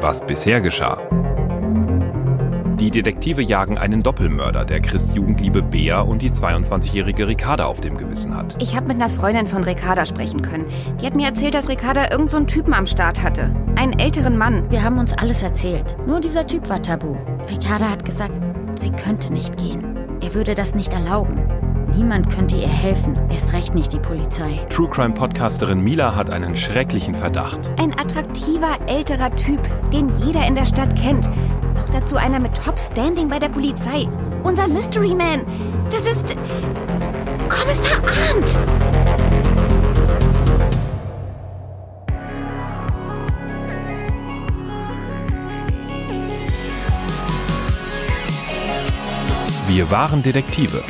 Was bisher geschah. Die Detektive jagen einen Doppelmörder, der Chris Jugendliebe Bea und die 22-jährige Ricarda auf dem Gewissen hat. Ich habe mit einer Freundin von Ricarda sprechen können. Die hat mir erzählt, dass Ricarda irgendeinen so Typen am Start hatte. Einen älteren Mann. Wir haben uns alles erzählt. Nur dieser Typ war tabu. Ricarda hat gesagt, sie könnte nicht gehen. Er würde das nicht erlauben. Niemand könnte ihr helfen, erst recht nicht die Polizei. True Crime Podcasterin Mila hat einen schrecklichen Verdacht. Ein attraktiver, älterer Typ, den jeder in der Stadt kennt. Noch dazu einer mit Top-Standing bei der Polizei. Unser Mystery Man. Das ist. Kommissar Arndt! Wir waren Detektive.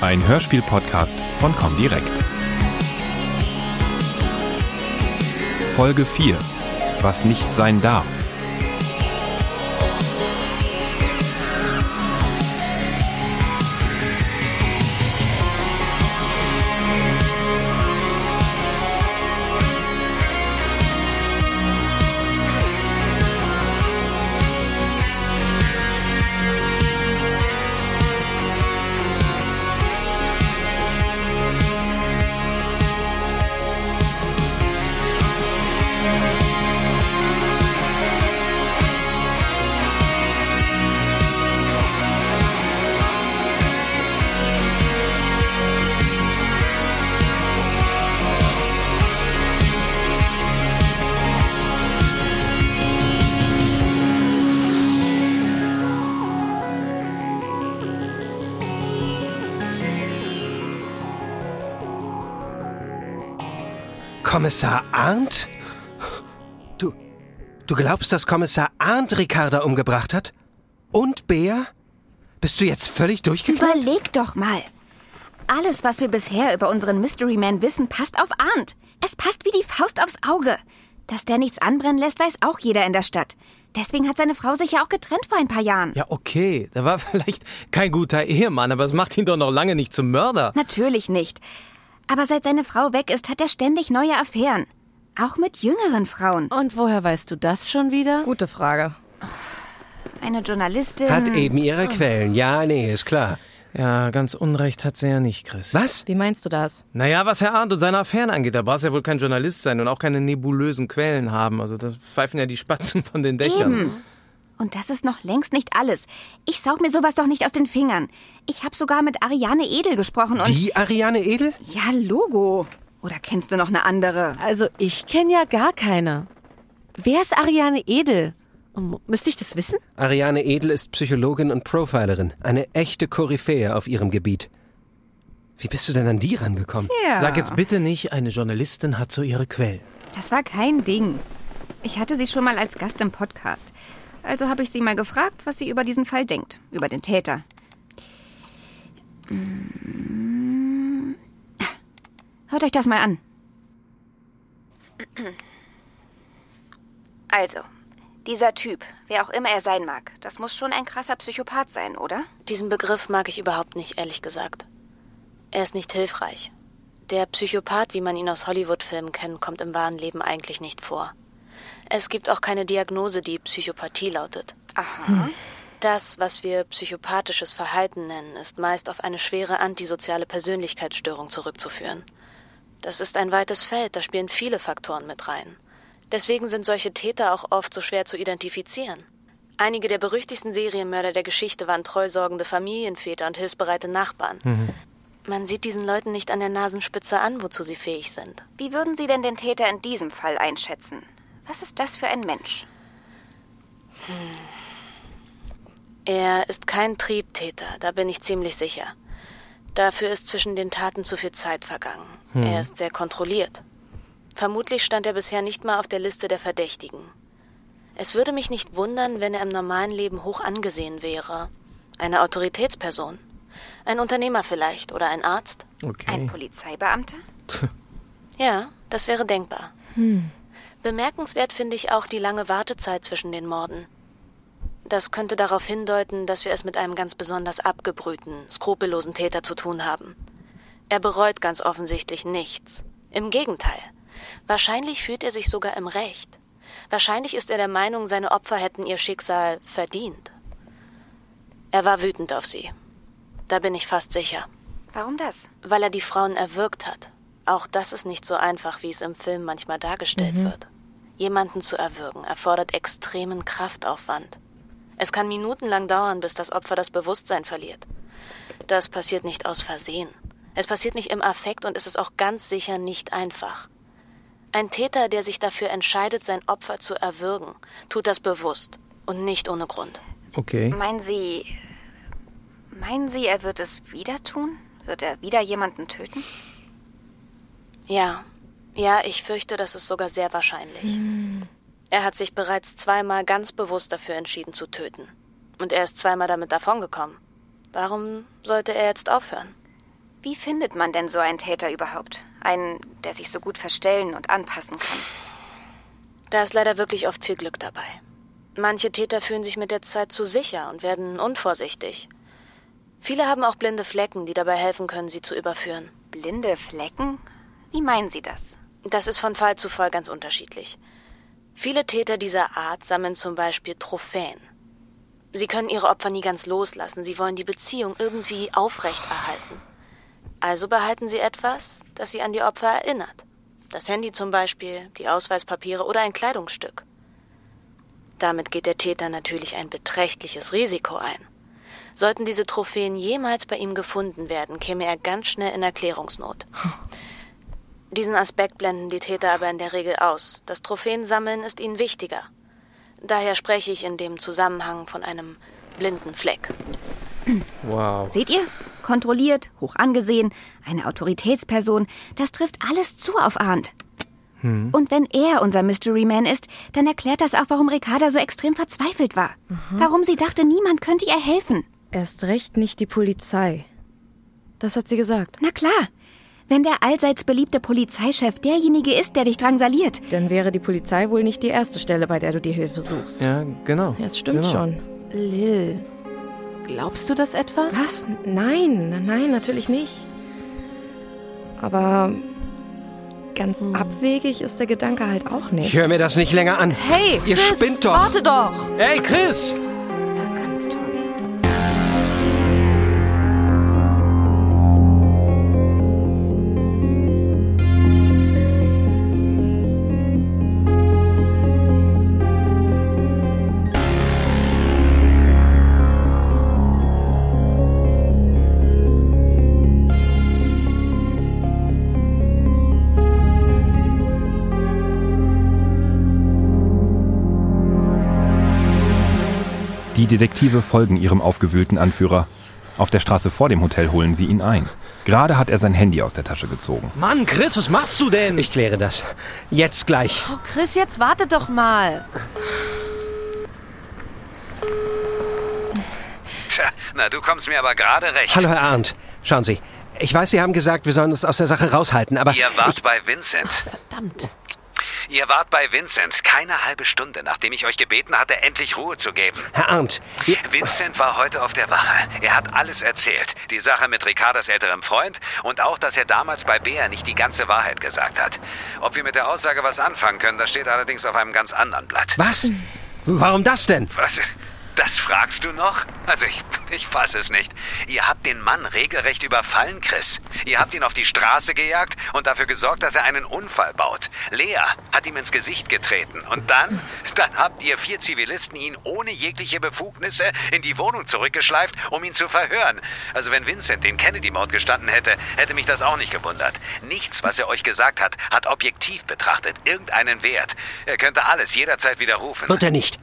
Ein Hörspiel-Podcast von Comdirect. Folge 4. Was nicht sein darf. Kommissar Arndt? Du, du glaubst, dass Kommissar Arndt Ricarda umgebracht hat? Und Bea? Bist du jetzt völlig durchgeknallt? Überleg doch mal. Alles, was wir bisher über unseren Mystery Man wissen, passt auf Arndt. Es passt wie die Faust aufs Auge. Dass der nichts anbrennen lässt, weiß auch jeder in der Stadt. Deswegen hat seine Frau sich ja auch getrennt vor ein paar Jahren. Ja, okay. Der war vielleicht kein guter Ehemann, aber es macht ihn doch noch lange nicht zum Mörder. Natürlich nicht. Aber seit seine Frau weg ist, hat er ständig neue Affären. Auch mit jüngeren Frauen. Und woher weißt du das schon wieder? Gute Frage. Eine Journalistin. Hat eben ihre Quellen. Ja, nee, ist klar. Ja, ganz Unrecht hat sie ja nicht, Chris. Was? Wie meinst du das? Naja, was Herr Arndt und seine Affären angeht, da brauchst du ja wohl kein Journalist sein und auch keine nebulösen Quellen haben. Also da pfeifen ja die Spatzen von den Dächern. Eben. Und das ist noch längst nicht alles. Ich saug mir sowas doch nicht aus den Fingern. Ich habe sogar mit Ariane Edel gesprochen und. Die Ariane Edel? Ja, Logo. Oder kennst du noch eine andere? Also, ich kenne ja gar keine. Wer ist Ariane Edel? Müsste ich das wissen? Ariane Edel ist Psychologin und Profilerin. Eine echte Koryphäe auf ihrem Gebiet. Wie bist du denn an die rangekommen? Ja. Sag jetzt bitte nicht, eine Journalistin hat so ihre Quellen. Das war kein Ding. Ich hatte sie schon mal als Gast im Podcast. Also habe ich sie mal gefragt, was sie über diesen Fall denkt. Über den Täter. Mm. Hört euch das mal an. Also, dieser Typ, wer auch immer er sein mag, das muss schon ein krasser Psychopath sein, oder? Diesen Begriff mag ich überhaupt nicht, ehrlich gesagt. Er ist nicht hilfreich. Der Psychopath, wie man ihn aus Hollywood-Filmen kennt, kommt im wahren Leben eigentlich nicht vor. Es gibt auch keine Diagnose, die Psychopathie lautet. Aha. Das, was wir psychopathisches Verhalten nennen, ist meist auf eine schwere antisoziale Persönlichkeitsstörung zurückzuführen. Das ist ein weites Feld, da spielen viele Faktoren mit rein. Deswegen sind solche Täter auch oft so schwer zu identifizieren. Einige der berüchtigsten Serienmörder der Geschichte waren treusorgende Familienväter und hilfsbereite Nachbarn. Man sieht diesen Leuten nicht an der Nasenspitze an, wozu sie fähig sind. Wie würden Sie denn den Täter in diesem Fall einschätzen? Was ist das für ein Mensch? Er ist kein Triebtäter, da bin ich ziemlich sicher. Dafür ist zwischen den Taten zu viel Zeit vergangen. Er ist sehr kontrolliert. Vermutlich stand er bisher nicht mal auf der Liste der Verdächtigen. Es würde mich nicht wundern, wenn er im normalen Leben hoch angesehen wäre. Eine Autoritätsperson. Ein Unternehmer vielleicht oder ein Arzt. Okay. Ein Polizeibeamter? Ja, das wäre denkbar. Bemerkenswert finde ich auch die lange Wartezeit zwischen den Morden. Das könnte darauf hindeuten, dass wir es mit einem ganz besonders abgebrühten, skrupellosen Täter zu tun haben. Er bereut ganz offensichtlich nichts. Im Gegenteil. Wahrscheinlich fühlt er sich sogar im Recht. Wahrscheinlich ist er der Meinung, seine Opfer hätten ihr Schicksal verdient. Er war wütend auf sie. Da bin ich fast sicher. Warum das? Weil er die Frauen erwürgt hat. Auch das ist nicht so einfach, wie es im Film manchmal dargestellt wird. Jemanden zu erwürgen erfordert extremen Kraftaufwand. Es kann minutenlang dauern, bis das Opfer das Bewusstsein verliert. Das passiert nicht aus Versehen. Es passiert nicht im Affekt und es ist auch ganz sicher nicht einfach. Ein Täter, der sich dafür entscheidet, sein Opfer zu erwürgen, tut das bewusst und nicht ohne Grund. Okay. Meinen Sie. Meinen Sie, er wird es wieder tun? Wird er wieder jemanden töten? Ja, ja, ich fürchte, das ist sogar sehr wahrscheinlich. Er hat sich bereits zweimal ganz bewusst dafür entschieden zu töten. Und er ist zweimal damit davongekommen. Warum sollte er jetzt aufhören? Wie findet man denn so einen Täter überhaupt? Einen, der sich so gut verstellen und anpassen kann. Da ist leider wirklich oft viel Glück dabei. Manche Täter fühlen sich mit der Zeit zu sicher und werden unvorsichtig. Viele haben auch blinde Flecken, die dabei helfen können, sie zu überführen. Blinde Flecken? Wie meinen Sie das? Das ist von Fall zu Fall ganz unterschiedlich. Viele Täter dieser Art sammeln zum Beispiel Trophäen. Sie können ihre Opfer nie ganz loslassen, sie wollen die Beziehung irgendwie aufrechterhalten. Also behalten sie etwas, das sie an die Opfer erinnert. Das Handy zum Beispiel, die Ausweispapiere oder ein Kleidungsstück. Damit geht der Täter natürlich ein beträchtliches Risiko ein. Sollten diese Trophäen jemals bei ihm gefunden werden, käme er ganz schnell in Erklärungsnot. Diesen Aspekt blenden die Täter aber in der Regel aus. Das Trophäensammeln ist ihnen wichtiger. Daher spreche ich in dem Zusammenhang von einem blinden Fleck. Wow. Seht ihr? Kontrolliert, hoch angesehen, eine Autoritätsperson, das trifft alles zu auf Arndt. Und wenn er unser Mystery Man ist, dann erklärt das auch, warum Ricarda so extrem verzweifelt war. Warum sie dachte, niemand könnte ihr helfen. Erst recht nicht die Polizei. Das hat sie gesagt. Na klar. Wenn der allseits beliebte Polizeichef derjenige ist, der dich drangsaliert. Dann wäre die Polizei wohl nicht die erste Stelle, bei der du die Hilfe suchst. Ja, genau. Ja, es stimmt genau. schon. Lil, glaubst du das etwa? Was? Nein, nein, natürlich nicht. Aber ganz abwegig ist der Gedanke halt auch Ich nicht. höre mir das nicht länger an. Hey, Ihr Chris, spinnt doch. warte doch. Hey, Chris! Detektive folgen ihrem aufgewühlten Anführer. Auf der Straße vor dem Hotel holen sie ihn ein. Gerade hat er sein Handy aus der Tasche gezogen. Mann, Chris, was machst du denn? Ich kläre das. Jetzt gleich. Oh, Chris, jetzt warte doch mal. Tja, na, du kommst mir aber gerade recht. Hallo, Herr Arndt. Schauen Sie. Ich weiß, Sie haben gesagt, wir sollen uns aus der Sache raushalten, aber Ihr wart ich, bei Vincent. Verdammt. Ihr wart bei Vincent keine halbe Stunde, nachdem ich euch gebeten hatte, endlich Ruhe zu geben. Herr Arndt, Vincent war heute auf der Wache. Er hat alles erzählt. Die Sache mit Ricardas älterem Freund und auch, dass er damals bei Bea nicht die ganze Wahrheit gesagt hat. Ob wir mit der Aussage was anfangen können, das steht allerdings auf einem ganz anderen Blatt. was? Warum das denn? Was? Das fragst du noch? Also ich, ich fass es nicht. Ihr habt den Mann regelrecht überfallen, Chris. Ihr habt ihn auf die Straße gejagt und dafür gesorgt, dass er einen Unfall baut. Lea hat ihm ins Gesicht getreten. Und dann, dann habt ihr vier Zivilisten ihn ohne jegliche Befugnisse in die Wohnung zurückgeschleift, um ihn zu verhören. Also wenn Vincent den Kennedy-Mord gestanden hätte, hätte mich das auch nicht gewundert. Nichts, was er euch gesagt hat, hat objektiv betrachtet irgendeinen Wert. Er könnte alles jederzeit widerrufen. Wird er nicht.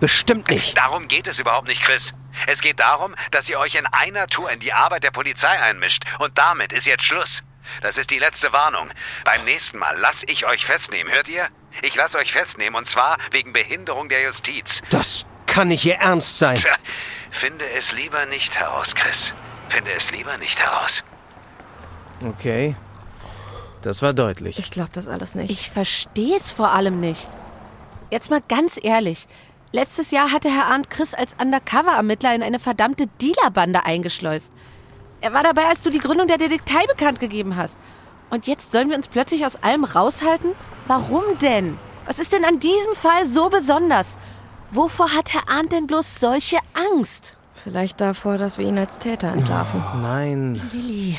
Bestimmt nicht. Darum geht es überhaupt nicht, Chris. Es geht darum, dass ihr euch in einer Tour in die Arbeit der Polizei einmischt. Und damit ist jetzt Schluss. Das ist die letzte Warnung. Beim nächsten Mal lass ich euch festnehmen, hört ihr? Ich lasse euch festnehmen und zwar wegen Behinderung der Justiz. Das kann nicht Ihr Ernst sein. Tja, finde es lieber nicht heraus, Chris. Finde es lieber nicht heraus. Okay. Das war deutlich. Ich glaube das alles nicht. Ich verstehe es vor allem nicht. Jetzt mal ganz ehrlich. Letztes Jahr hatte Herr Arndt Chris als Undercover-Ermittler in eine verdammte Dealerbande eingeschleust. Er war dabei, als du die Gründung der Detektei bekannt gegeben hast. Und jetzt sollen wir uns plötzlich aus allem raushalten? Warum denn? Was ist denn an diesem Fall so besonders? Wovor hat Herr Arndt denn bloß solche Angst? Vielleicht davor, dass wir ihn als Täter entlarven. Nein, Lilly.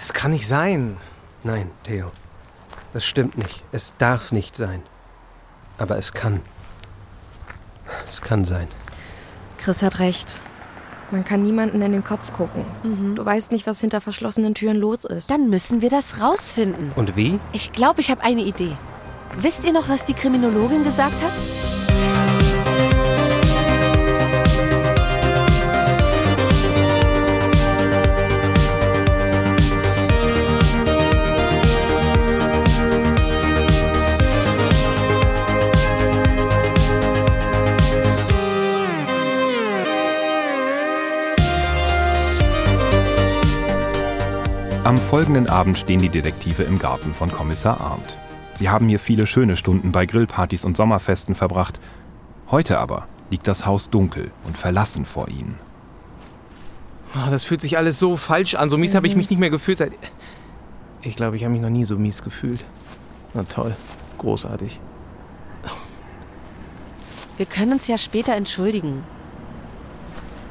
es kann nicht sein. Nein, Theo. Das stimmt nicht. Es darf nicht sein. Aber es kann. Es kann sein. Chris hat recht. Man kann niemanden in den Kopf gucken. Du weißt nicht, was hinter verschlossenen Türen los ist. Dann müssen wir das rausfinden. Und wie? Ich glaube, ich habe eine Idee. Wisst ihr noch, was die Kriminologin gesagt hat? Folgenden Abend stehen die Detektive im Garten von Kommissar Arndt. Sie haben hier viele schöne Stunden bei Grillpartys und Sommerfesten verbracht. Heute aber liegt das Haus dunkel und verlassen vor ihnen. Oh, das fühlt sich alles so falsch an. So mies habe ich mich nicht mehr gefühlt seit. Ich glaube, ich habe mich noch nie so mies gefühlt. Na toll. Großartig. Wir können uns ja später entschuldigen.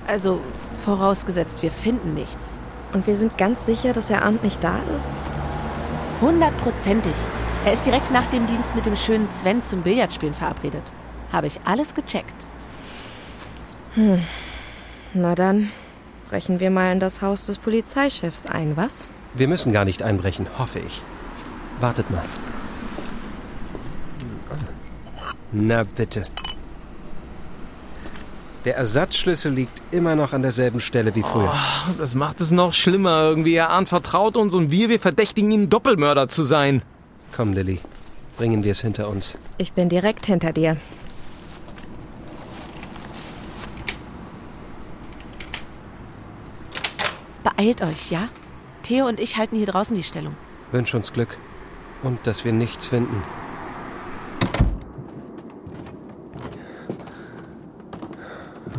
Also, vorausgesetzt, wir finden nichts. Und wir sind ganz sicher, dass Herr Arndt nicht da ist? Hundertprozentig. Er ist direkt nach dem Dienst mit dem schönen Sven zum Billardspielen verabredet. Habe ich alles gecheckt. Na dann, brechen wir mal in das Haus des Polizeichefs ein, was? Wir müssen gar nicht einbrechen, hoffe ich. Wartet mal. Na bitte. Der Ersatzschlüssel liegt immer noch an derselben Stelle wie früher. Das macht es noch schlimmer irgendwie. Herr Arndt vertraut uns und wir, wir verdächtigen ihn, Doppelmörder zu sein. Komm, Lilly. Bringen wir es hinter uns. Ich bin direkt hinter dir. Beeilt euch, ja? Theo und ich halten hier draußen die Stellung. Wünsch uns Glück. Und dass wir nichts finden.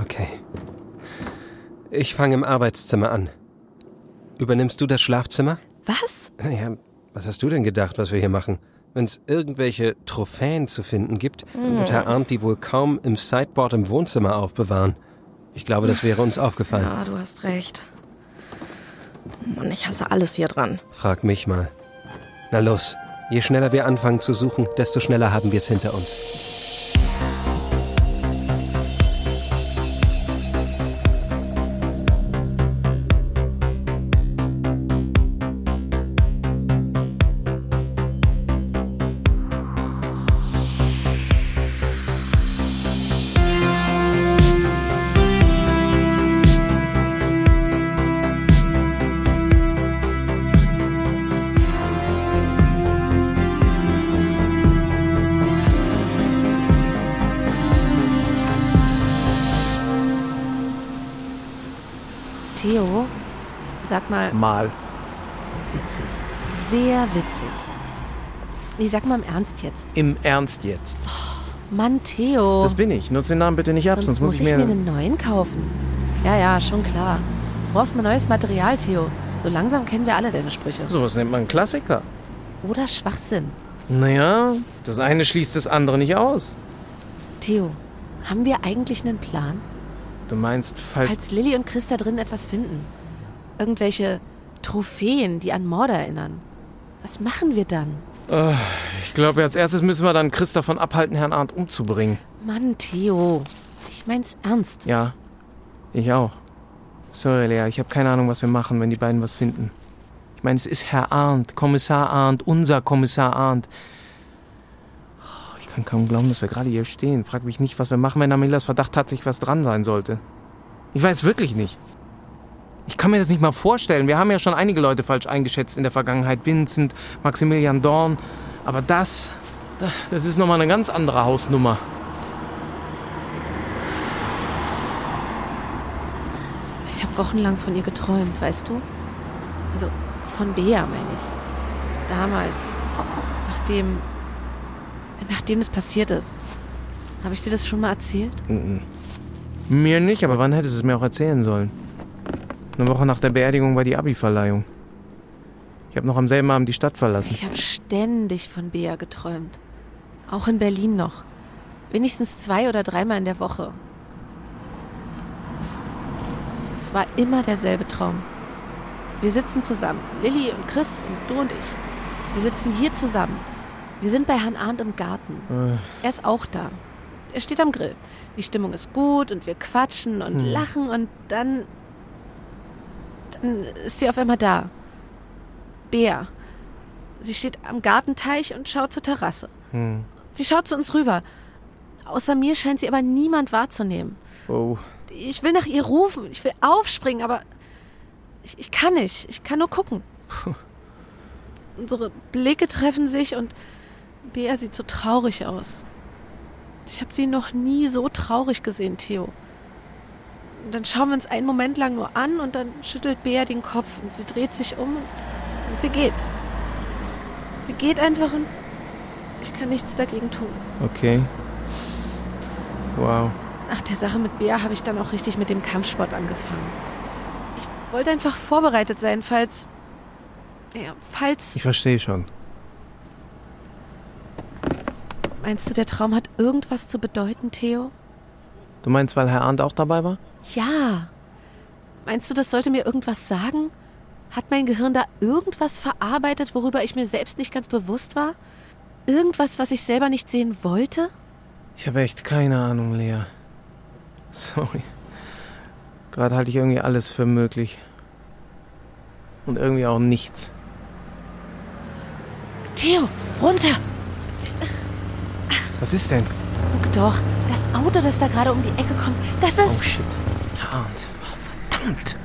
Okay. Ich fange im Arbeitszimmer an. Übernimmst du das Schlafzimmer? Was? Naja, was hast du denn gedacht, was wir hier machen? Wenn es irgendwelche Trophäen zu finden gibt, dann wird Herr Arndt die wohl kaum im Sideboard im Wohnzimmer aufbewahren. Ich glaube, das wäre uns aufgefallen. Ja, du hast recht. Mann, ich hasse alles hier dran. Frag mich mal. Na los, je schneller wir anfangen zu suchen, desto schneller haben wir es hinter uns. Sag mal, Mal. witzig. Sehr witzig. Nee, sag mal im Ernst jetzt. Im Ernst jetzt. Mann, Theo. Das bin ich. Nutz den Namen bitte nicht ab, Sonst sonst muss ich mir. mir einen neuen kaufen. Ja, ja, schon klar. Du brauchst mal neues Material, Theo. So langsam kennen wir alle deine Sprüche. Sowas nennt man Klassiker. Oder Schwachsinn. Naja, das eine schließt das andere nicht aus. Theo, haben wir eigentlich einen Plan? Du meinst, falls. Falls Lilly und Chris da drin etwas finden. Irgendwelche Trophäen, die an Morde erinnern. Was machen wir dann? Ich glaube, als erstes müssen wir dann Chris davon abhalten, Herrn Arndt umzubringen. Mann, Theo. Ich mein's ernst. Ja, ich auch. Sorry, Lea, ich habe keine Ahnung, was wir machen, wenn die beiden was finden. Ich meine, es ist Herr Arndt, Kommissar Arndt, unser Kommissar Arndt. Oh, Ich kann kaum glauben, dass wir gerade hier stehen. Frag mich nicht, was wir machen, wenn Amelias Verdacht tatsächlich was dran sein sollte. Ich weiß wirklich nicht. Ich kann mir das nicht mal vorstellen. Wir haben ja schon einige Leute falsch eingeschätzt in der Vergangenheit. Vincent, Maximilian Dorn. Aber das, das ist nochmal eine ganz andere Hausnummer. Ich habe wochenlang von ihr geträumt, weißt du? Also von Bea, meine ich. Damals. Nachdem. Nachdem es passiert ist. Habe ich dir das schon mal erzählt? Mir nicht, aber wann hättest du es mir auch erzählen sollen? Eine Woche nach der Beerdigung war die Abi-Verleihung. Ich habe noch am selben Abend die Stadt verlassen. Ich habe ständig von Bea geträumt. Auch in Berlin noch. Wenigstens zwei oder dreimal in der Woche. Es, es war immer derselbe Traum. Wir sitzen zusammen. Lilly und Chris und du und ich. Wir sitzen hier zusammen. Wir sind bei Herrn Arndt im Garten. Er ist auch da. Er steht am Grill. Die Stimmung ist gut und wir quatschen und lachen und dann. Dann ist sie auf einmal da. Bea. Sie steht am Gartenteich und schaut zur Terrasse. Hm. Sie schaut zu uns rüber. Außer mir scheint sie aber niemand wahrzunehmen. Oh. Ich will nach ihr rufen, ich will aufspringen, aber ich, ich kann nicht. Ich kann nur gucken. Unsere Blicke treffen sich und Bea sieht so traurig aus. Ich habe sie noch nie so traurig gesehen, Theo. Und dann schauen wir uns einen Moment lang nur an und dann schüttelt Bea den Kopf und sie dreht sich um und sie geht. Sie geht einfach und ich kann nichts dagegen tun. Okay. Wow. Nach der Sache mit Bea habe ich dann auch richtig mit dem Kampfsport angefangen. Ich wollte einfach vorbereitet sein, falls. Ja, falls. Ich verstehe schon. Meinst du, der Traum hat irgendwas zu bedeuten, Theo? Du meinst, weil Herr Arndt auch dabei war? Ja. Meinst du, das sollte mir irgendwas sagen? Hat mein Gehirn da irgendwas verarbeitet, worüber ich mir selbst nicht ganz bewusst war? Irgendwas, was ich selber nicht sehen wollte? Ich habe echt keine Ahnung, Lea. Sorry. Gerade halte ich irgendwie alles für möglich. Und irgendwie auch nichts. Theo, runter! Was ist denn? Guck doch, das Auto, das da gerade um die Ecke kommt, das ist. Oh shit. Herr Arndt. Oh, verdammt.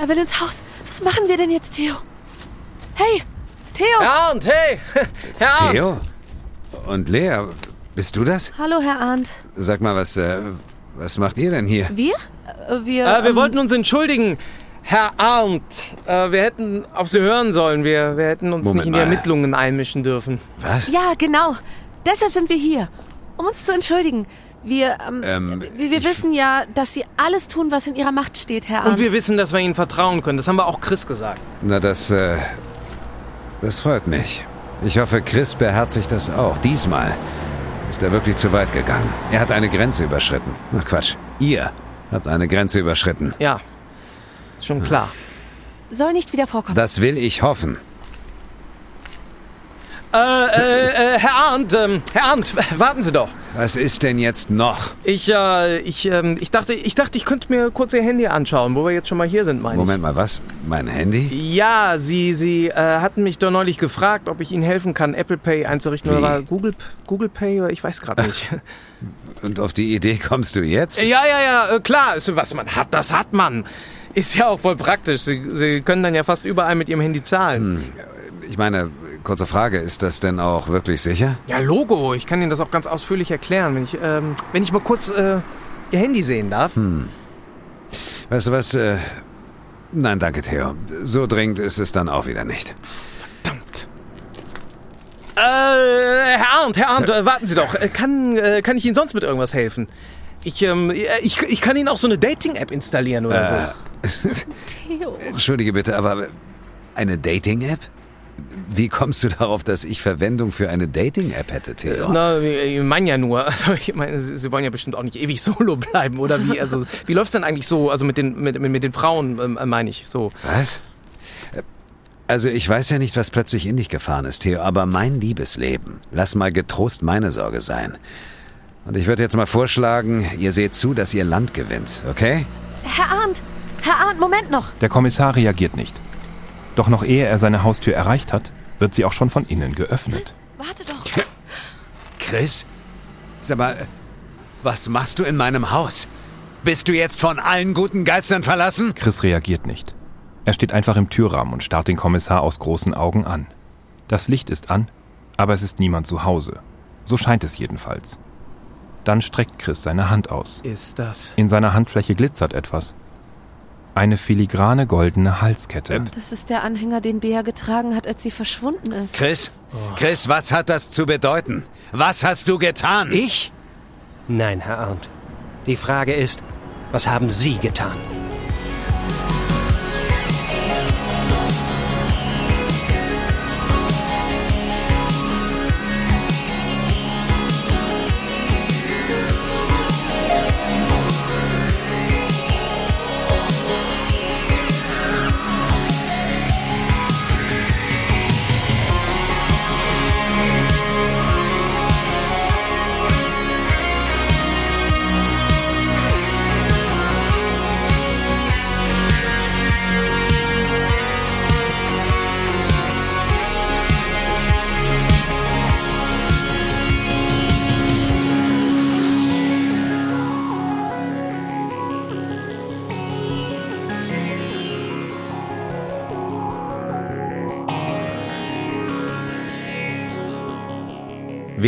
Er will ins Haus. Was machen wir denn jetzt, Theo? Hey, Theo! Herr Arndt, hey! Herr Arndt! Theo? Und Lea, bist du das? Hallo, Herr Arndt. Sag mal, was, äh, was macht ihr denn hier? Wir? Äh, Wir, Äh, wir ähm, wollten uns entschuldigen. Herr Arndt, äh, wir hätten auf Sie hören sollen. Wir, wir hätten uns Moment nicht in die mal. Ermittlungen einmischen dürfen. Was? Ja, genau. Deshalb sind wir hier. Um uns zu entschuldigen. Wir, ähm, Ähm, wir, wir ich- wissen ja, dass Sie alles tun, was in Ihrer Macht steht, Herr Und Arndt. wir wissen, dass wir Ihnen vertrauen können. Das haben wir auch Chris gesagt. Na, das, äh, das freut mich. Ich hoffe, Chris beherzigt das auch. Diesmal ist er wirklich zu weit gegangen. Er hat eine Grenze überschritten. Ach Quatsch. Ihr habt eine Grenze überschritten. Ja, ist schon klar. Soll nicht wieder vorkommen. Das will ich hoffen. Äh, äh, äh, Herr Arndt, ähm, Herr Arndt, warten Sie doch. Was ist denn jetzt noch? Ich, äh, ich, ähm, ich dachte, ich dachte, ich könnte mir kurz Ihr Handy anschauen, wo wir jetzt schon mal hier sind, meine Moment mal, was? Mein Handy? ich. Ja, Sie, Sie äh, hatten mich doch neulich gefragt, ob ich Ihnen helfen kann, Apple Pay einzurichten Wie? oder Google, Google Pay oder ich weiß gerade nicht. Und auf die Idee kommst du jetzt? ja, ja, ja, äh, klar, ist, was man hat, das hat man. Ist ja auch voll praktisch. Sie, Sie können dann ja fast überall mit Ihrem Handy zahlen. Ich meine, kurze Frage, ist das denn auch wirklich sicher? Ja, Logo. Ich kann Ihnen das auch ganz ausführlich erklären, wenn ich, ähm, wenn ich mal kurz äh, Ihr Handy sehen darf. Weißt du was? Äh, nein, danke, Theo. So dringend ist es dann auch wieder nicht. Verdammt. Äh, Herr Arndt, Herr Arndt, äh, warten Sie doch. Äh, Kann, äh, kann ich Ihnen sonst mit irgendwas helfen? Ich, ähm, ich, ich kann Ihnen auch so eine Dating-App installieren oder Theo. Entschuldige bitte, aber eine Dating-App? Wie kommst du darauf, dass ich Verwendung für eine Dating-App hätte, so. Theo? Na, ich meine ja nur. Also ich meine, Sie, Sie wollen ja bestimmt auch nicht ewig solo bleiben, oder wie? Also, wie läuft's denn eigentlich so? Also mit den, mit, mit, mit den Frauen, ähm, meine ich, so. Was? Also ich weiß ja nicht, was plötzlich in dich gefahren ist, Theo, aber mein Liebesleben, lass mal getrost meine Sorge sein. Und ich würde jetzt mal vorschlagen, ihr seht zu, dass ihr Land gewinnt, okay? Herr Arndt! Herr Arndt, Moment noch! Der Kommissar reagiert nicht. Doch noch ehe er seine Haustür erreicht hat, wird sie auch schon von innen geöffnet. Warte doch! Chris? Sag mal, was machst du in meinem Haus? Bist du jetzt von allen guten Geistern verlassen? Chris reagiert nicht. Er steht einfach im Türrahmen und starrt den Kommissar aus großen Augen an. Das Licht ist an, aber es ist niemand zu Hause. So scheint es jedenfalls. Dann streckt Chris seine Hand aus. Ist das? In seiner Handfläche glitzert etwas. Eine filigrane goldene Halskette. Das ist der Anhänger, den Bea getragen hat, als sie verschwunden ist. Chris? Chris, was hat das zu bedeuten? Was hast du getan? Ich? Nein, Herr Arndt. Die Frage ist, Was haben Sie getan?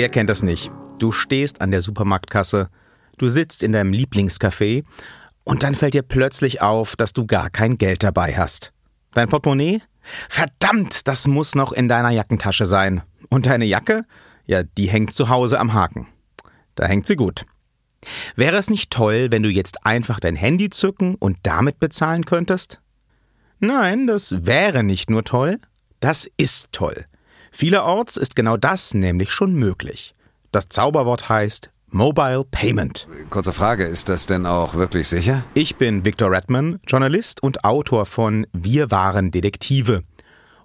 Wer kennt das nicht? Du stehst an der Supermarktkasse, du sitzt in deinem Lieblingscafé und dann fällt dir plötzlich auf, dass du gar kein Geld dabei hast. Dein Portemonnaie? Verdammt, das muss noch in deiner Jackentasche sein. Und deine Jacke? Ja, die hängt zu Hause am Haken. Da hängt sie gut. Wäre es nicht toll, wenn du jetzt einfach dein Handy zücken und damit bezahlen könntest? Nein, das wäre nicht nur toll, das ist toll. Vielerorts ist genau das nämlich schon möglich. Das Zauberwort heißt Mobile Payment. Kurze Frage, ist das denn auch wirklich sicher? Ich bin Victor Redman, Journalist und Autor von Wir waren Detektive.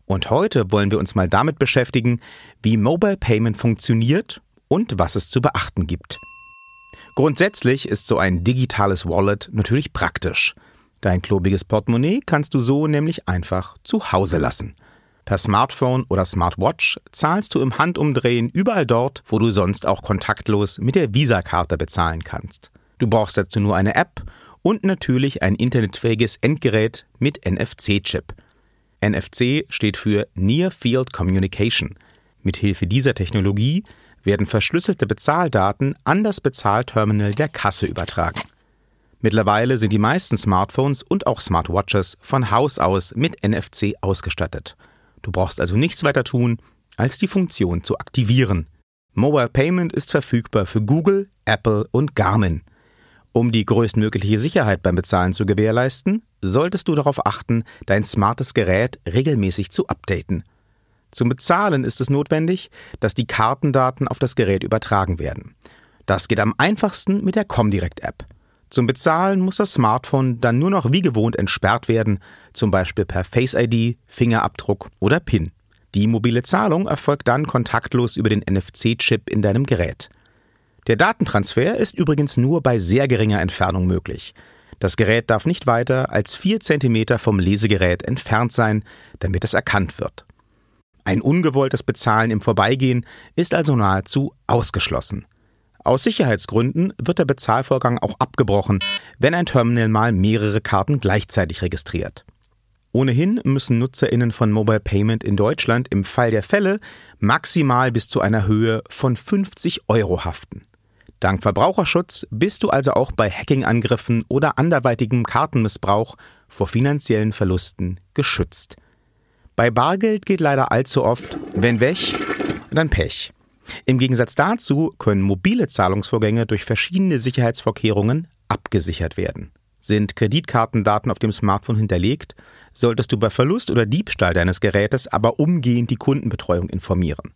Und heute wollen wir uns mal damit beschäftigen, wie Mobile Payment funktioniert und was es zu beachten gibt. Grundsätzlich ist so ein digitales Wallet natürlich praktisch. Dein klobiges Portemonnaie kannst du so nämlich einfach zu Hause lassen. Per Smartphone oder Smartwatch zahlst du im Handumdrehen überall dort, wo du sonst auch kontaktlos mit der Visa-Karte bezahlen kannst. Du brauchst dazu nur eine App und natürlich ein internetfähiges Endgerät mit NFC-Chip. NFC steht für Near Field Communication. Mithilfe dieser Technologie werden verschlüsselte Bezahldaten an das Bezahlterminal der Kasse übertragen. Mittlerweile sind die meisten Smartphones und auch Smartwatches von Haus aus mit NFC ausgestattet. Du brauchst also nichts weiter tun, als die Funktion zu aktivieren. Mobile Payment ist verfügbar für Google, Apple und Garmin. Um die größtmögliche Sicherheit beim Bezahlen zu gewährleisten, solltest du darauf achten, dein smartes Gerät regelmäßig zu updaten. Zum Bezahlen ist es notwendig, dass die Kartendaten auf das Gerät übertragen werden. Das geht am einfachsten mit der Comdirect-App. Zum Bezahlen muss das Smartphone dann nur noch wie gewohnt entsperrt werden, zum Beispiel per Face ID, Fingerabdruck oder PIN. Die mobile Zahlung erfolgt dann kontaktlos über den NFC-Chip in deinem Gerät. Der Datentransfer ist übrigens nur bei sehr geringer Entfernung möglich. Das Gerät darf nicht weiter als 4 cm vom Lesegerät entfernt sein, damit es erkannt wird. Ein ungewolltes Bezahlen im Vorbeigehen ist also nahezu ausgeschlossen. Aus Sicherheitsgründen wird der Bezahlvorgang auch abgebrochen, wenn ein Terminal mal mehrere Karten gleichzeitig registriert. Ohnehin müssen Nutzerinnen von Mobile Payment in Deutschland im Fall der Fälle maximal bis zu einer Höhe von 50 Euro haften. Dank Verbraucherschutz bist du also auch bei Hacking-Angriffen oder anderweitigem Kartenmissbrauch vor finanziellen Verlusten geschützt. Bei Bargeld geht leider allzu oft, wenn weg, dann Pech. Im Gegensatz dazu können mobile Zahlungsvorgänge durch verschiedene Sicherheitsvorkehrungen abgesichert werden. Sind Kreditkartendaten auf dem Smartphone hinterlegt, solltest du bei Verlust oder Diebstahl deines Gerätes aber umgehend die Kundenbetreuung informieren.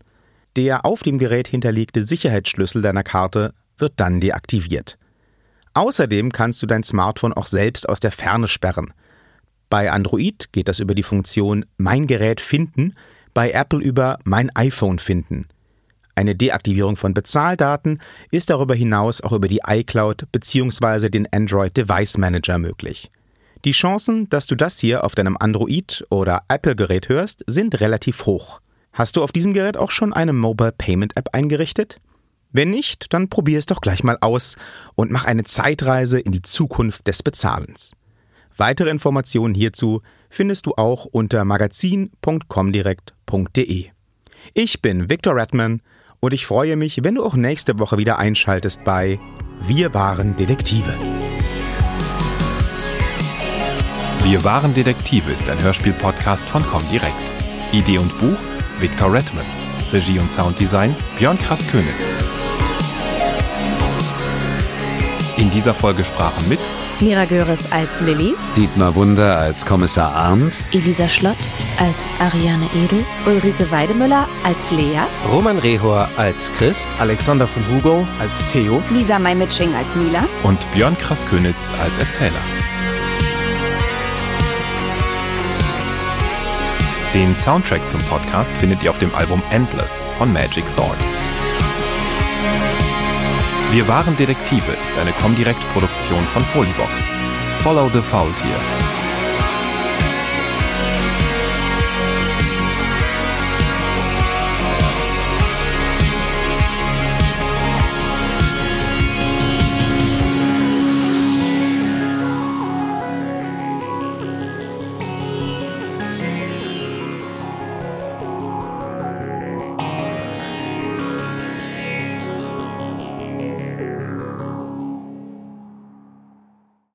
Der auf dem Gerät hinterlegte Sicherheitsschlüssel deiner Karte wird dann deaktiviert. Außerdem kannst du dein Smartphone auch selbst aus der Ferne sperren. Bei Android geht das über die Funktion Mein Gerät finden, bei Apple über Mein iPhone finden. Eine Deaktivierung von Bezahldaten ist darüber hinaus auch über die iCloud bzw. den Android Device Manager möglich. Die Chancen, dass du das hier auf deinem Android oder Apple Gerät hörst, sind relativ hoch. Hast du auf diesem Gerät auch schon eine Mobile Payment App eingerichtet? Wenn nicht, dann probier es doch gleich mal aus und mach eine Zeitreise in die Zukunft des Bezahlens. Weitere Informationen hierzu findest du auch unter magazin.comdirect.de. Ich bin Victor Redman und ich freue mich, wenn du auch nächste Woche wieder einschaltest bei Wir waren Detektive. Wir waren Detektive ist ein Hörspiel-Podcast von Comdirect. Idee und Buch Victor Redman. Regie und Sounddesign Björn Krass-Könitz. In dieser Folge sprachen mit Mira Göres als Lilly, Dietmar Wunder als Kommissar Arndt, Elisa Schlott als Ariane Edel, Ulrike Weidemüller als Lea, Roman Rehor als Chris, Alexander von Hugo als Theo, Lisa May-Mitsching als Mila. und Björn Kraskönitz als Erzähler. Den Soundtrack zum Podcast findet ihr auf dem Album Endless von Magic Thorn. Wir waren Detektive ist eine Comdirect-Produktion von Folivox. Follow the Faultier.